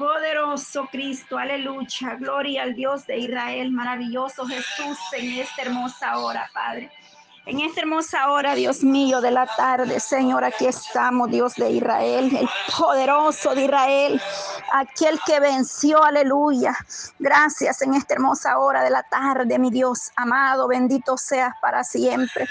Poderoso Cristo, aleluya, gloria al Dios de Israel, maravilloso Jesús en esta hermosa hora, Padre. En esta hermosa hora, Dios mío, de la tarde, Señor, aquí estamos, Dios de Israel, el poderoso de Israel, aquel que venció, aleluya. Gracias en esta hermosa hora de la tarde, mi Dios amado, bendito seas para siempre.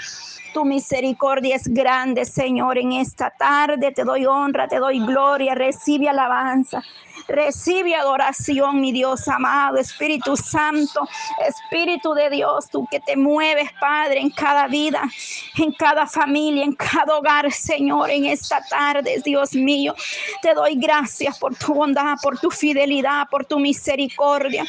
Tu misericordia es grande, Señor, en esta tarde. Te doy honra, te doy gloria, recibe alabanza. Recibe adoración, mi Dios amado, Espíritu Santo, Espíritu de Dios, tú que te mueves, Padre, en cada vida, en cada familia, en cada hogar, Señor, en esta tarde, Dios mío. Te doy gracias por tu bondad, por tu fidelidad, por tu misericordia.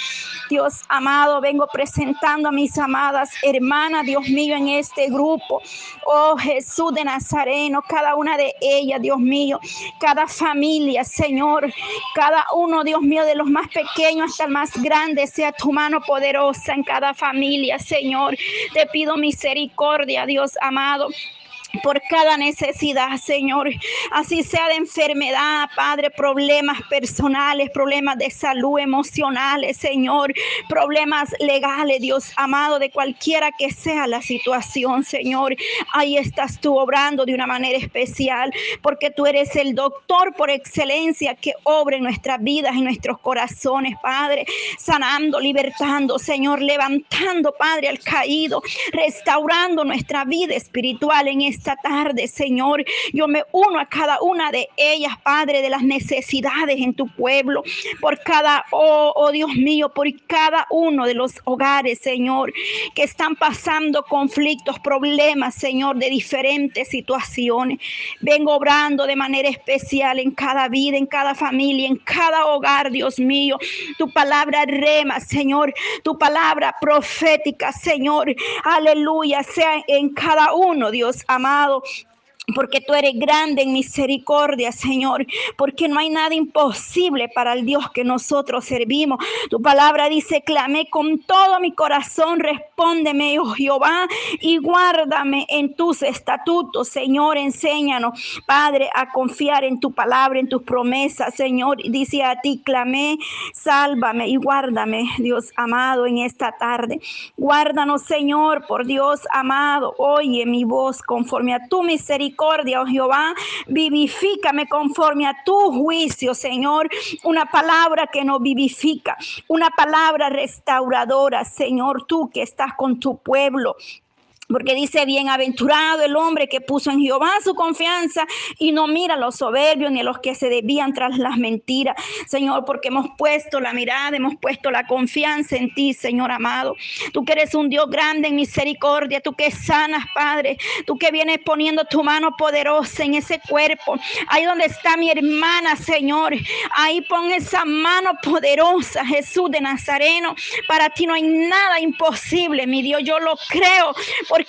Dios amado, vengo presentando a mis amadas hermanas, Dios mío, en este grupo. Oh Jesús de Nazareno, cada una de ellas, Dios mío, cada familia, Señor, cada uno, Dios mío, de los más pequeños hasta el más grande, sea tu mano poderosa en cada familia, Señor. Te pido misericordia, Dios amado por cada necesidad, Señor. Así sea de enfermedad, Padre, problemas personales, problemas de salud emocionales, Señor, problemas legales, Dios amado, de cualquiera que sea la situación, Señor. Ahí estás tú obrando de una manera especial, porque tú eres el doctor por excelencia que obra nuestras vidas, en nuestros corazones, Padre, sanando, libertando, Señor, levantando, Padre, al caído, restaurando nuestra vida espiritual en este esta tarde, Señor. Yo me uno a cada una de ellas, Padre, de las necesidades en tu pueblo, por cada, oh, oh Dios mío, por cada uno de los hogares, Señor, que están pasando conflictos, problemas, Señor, de diferentes situaciones. Vengo obrando de manera especial en cada vida, en cada familia, en cada hogar, Dios mío. Tu palabra rema, Señor, tu palabra profética, Señor. Aleluya, sea en cada uno, Dios amado falam porque tú eres grande en misericordia, Señor, porque no hay nada imposible para el Dios que nosotros servimos. Tu palabra dice, clamé con todo mi corazón, respóndeme, oh Jehová, y guárdame en tus estatutos, Señor, enséñanos, Padre, a confiar en tu palabra, en tus promesas, Señor. Dice a ti, clamé, sálvame y guárdame, Dios amado, en esta tarde. Guárdanos, Señor, por Dios amado, oye mi voz conforme a tu misericordia oh Jehová. Vivifícame conforme a tu juicio, Señor. Una palabra que nos vivifica, una palabra restauradora, Señor, tú que estás con tu pueblo. Porque dice, bienaventurado el hombre que puso en Jehová su confianza y no mira a los soberbios ni a los que se desvían tras las mentiras. Señor, porque hemos puesto la mirada, hemos puesto la confianza en ti, Señor amado. Tú que eres un Dios grande en misericordia, tú que sanas, Padre. Tú que vienes poniendo tu mano poderosa en ese cuerpo. Ahí donde está mi hermana, Señor. Ahí pon esa mano poderosa, Jesús de Nazareno. Para ti no hay nada imposible, mi Dios. Yo lo creo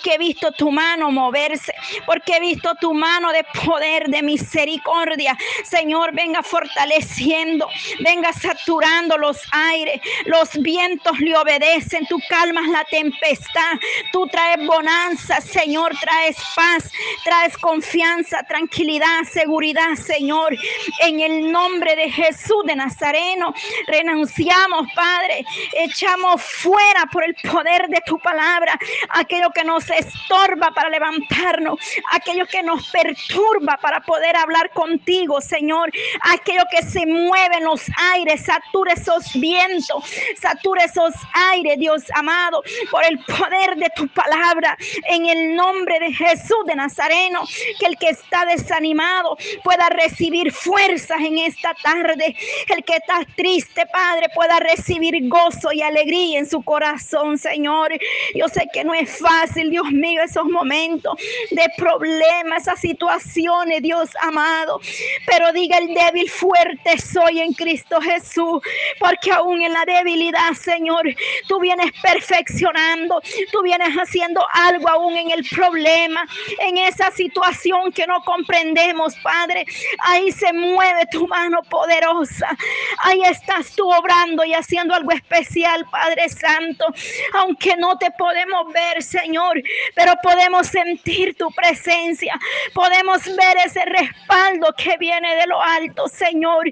he visto tu mano moverse, porque he visto tu mano de poder, de misericordia. Señor, venga fortaleciendo, venga saturando los aires, los vientos le obedecen, tú calmas la tempestad, tú traes bonanza, Señor, traes paz, traes confianza, tranquilidad, seguridad, Señor. En el nombre de Jesús de Nazareno, renunciamos, Padre, echamos fuera por el poder de tu palabra aquello que nos estorba para levantarnos, aquello que nos perturba para poder hablar contigo, Señor, aquello que se mueve en los aires, satura esos vientos, satura esos aires, Dios amado, por el poder de tu palabra, en el nombre de Jesús de Nazareno, que el que está desanimado pueda recibir fuerzas en esta tarde, el que está triste, Padre, pueda recibir gozo y alegría en su corazón, Señor. Yo sé que no es fácil, Dios mío, esos momentos de problemas, esas situaciones, Dios amado. Pero diga el débil, fuerte soy en Cristo Jesús, porque aún en la debilidad, Señor, tú vienes perfeccionando, tú vienes haciendo algo aún en el problema, en esa situación que no comprendemos, Padre. Ahí se mueve tu mano poderosa. Ahí estás tú obrando y haciendo algo especial, Padre Santo. Aunque no te podemos ver, Señor, Pero podemos sentir tu presencia, podemos ver ese respaldo que viene de lo alto, Señor.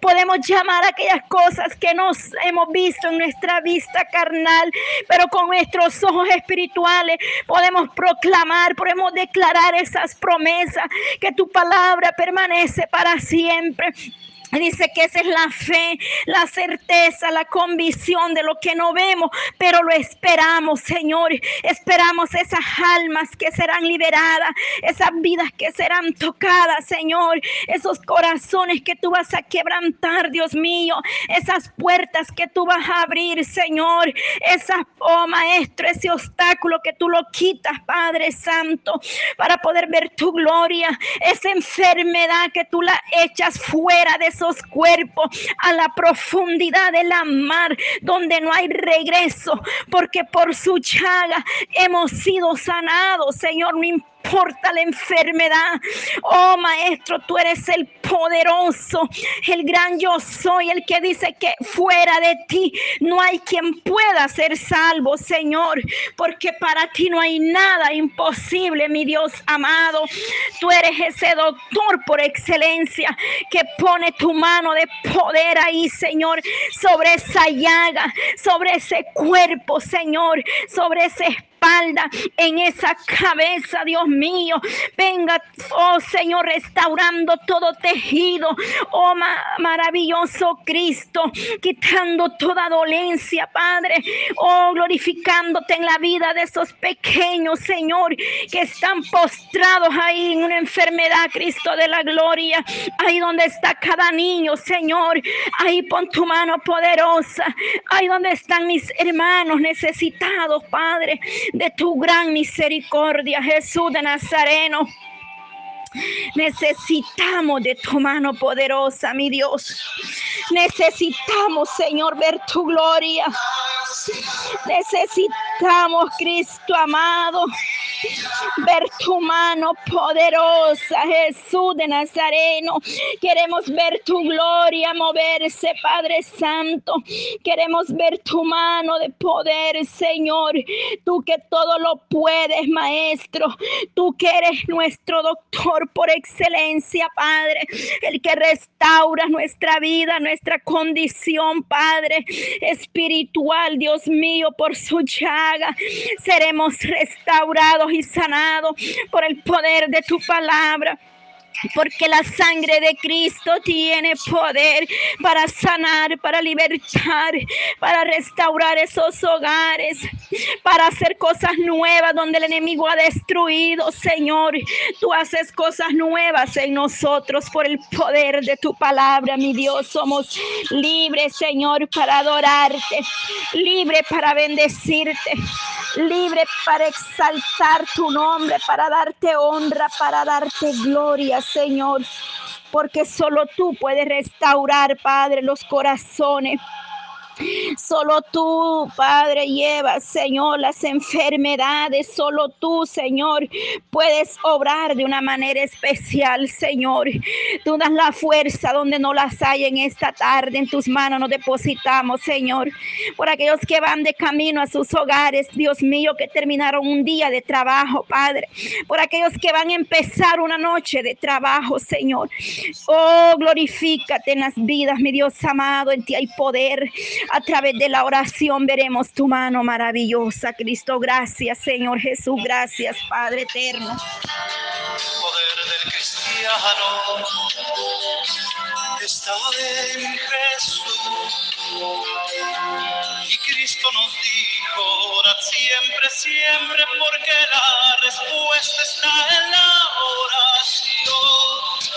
Podemos llamar aquellas cosas que nos hemos visto en nuestra vista carnal, pero con nuestros ojos espirituales podemos proclamar, podemos declarar esas promesas, que tu palabra permanece para siempre. Dice que esa es la fe, la certeza, la convicción de lo que no vemos, pero lo esperamos, Señor. Esperamos esas almas que serán liberadas, esas vidas que serán tocadas, Señor. Esos corazones que tú vas a quebrantar, Dios mío. Esas puertas que tú vas a abrir, Señor. Esa, oh Maestro, ese obstáculo que tú lo quitas, Padre Santo, para poder ver tu gloria. Esa enfermedad que tú la echas fuera de cuerpos a la profundidad de la mar, donde no hay regreso, porque por su chaga hemos sido sanados, Señor. No importa la enfermedad. Oh Maestro, tú eres el poderoso, el gran yo soy, el que dice que fuera de ti no hay quien pueda ser salvo, Señor, porque para ti no hay nada imposible, mi Dios amado. Tú eres ese doctor por excelencia que pone tu mano de poder ahí, Señor, sobre esa llaga, sobre ese cuerpo, Señor, sobre ese espalda, en esa cabeza, Dios mío. Venga, oh Señor, restaurando todo tejido. Oh maravilloso Cristo, quitando toda dolencia, Padre. Oh, glorificándote en la vida de esos pequeños, Señor, que están postrados ahí en una enfermedad, Cristo de la gloria. Ahí donde está cada niño, Señor. Ahí pon tu mano poderosa. Ahí donde están mis hermanos necesitados, Padre de tu gran misericordia, Jesús de Nazareno. Necesitamos de tu mano poderosa, mi Dios. Necesitamos, Señor, ver tu gloria. Necesitamos, Cristo amado, ver tu mano poderosa, Jesús de Nazareno. Queremos ver tu gloria moverse, Padre Santo. Queremos ver tu mano de poder, Señor. Tú que todo lo puedes, Maestro. Tú que eres nuestro doctor por excelencia, Padre. El que restaura nuestra vida, nuestra condición, Padre, espiritual, Dios mío, por su llaga. Seremos restaurados y sanados por el poder de tu palabra. Porque la sangre de Cristo tiene poder para sanar, para libertar, para restaurar esos hogares, para hacer cosas nuevas donde el enemigo ha destruido, Señor. Tú haces cosas nuevas en nosotros por el poder de tu palabra, mi Dios. Somos libres, Señor, para adorarte, libre para bendecirte, libre para exaltar tu nombre, para darte honra, para darte gloria, Señor, porque solo tú puedes restaurar, Padre, los corazones. Solo tú, Padre, llevas, Señor, las enfermedades. Solo tú, Señor, puedes obrar de una manera especial, Señor. Tú das la fuerza donde no las hay en esta tarde. En tus manos nos depositamos, Señor. Por aquellos que van de camino a sus hogares, Dios mío, que terminaron un día de trabajo, Padre. Por aquellos que van a empezar una noche de trabajo, Señor. Oh, glorifícate en las vidas, mi Dios amado. En ti hay poder. A través de la oración veremos tu mano maravillosa, Cristo. Gracias, Señor Jesús. Gracias, Padre eterno. Poder del cristiano está en Jesús. Y Cristo nos dijo, orad siempre, siempre, porque la respuesta está en la oración.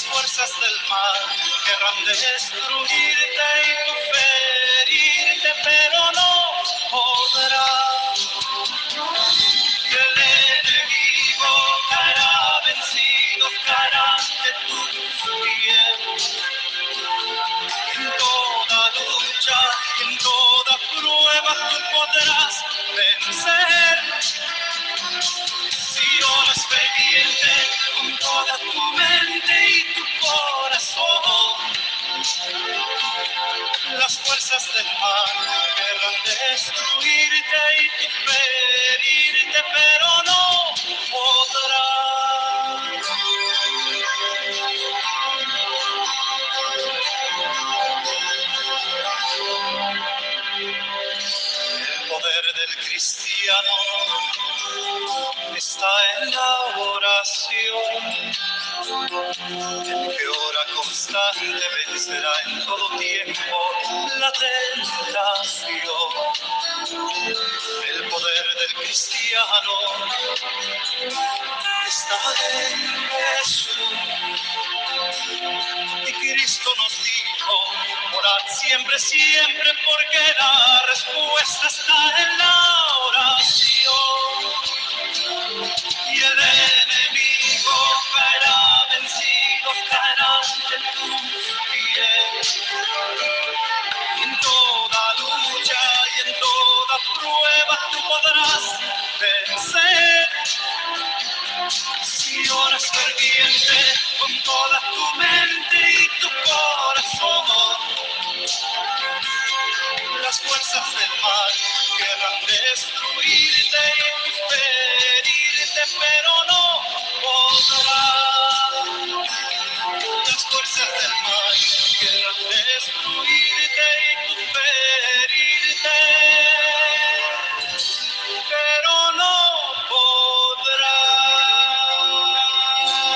Las fuerzas del mal querrán destruirte y tu ferirte, pero no podrán. Destruirte y tú ferirte, pero no El que ora constante vencerá en todo tiempo la tentación. El poder del cristiano está en Jesús. Y Cristo nos dijo, orad siempre, siempre, porque la respuesta está en la oración. Y el enemigo en toda lucha y en toda prueba tú podrás vencer. Si oras ferviente con toda tu mente y tu corazón, las fuerzas del mal querrán destruirte y ferirte, pero no podrán. Las fuerzas del mal querrán destruirte y tú ferirte.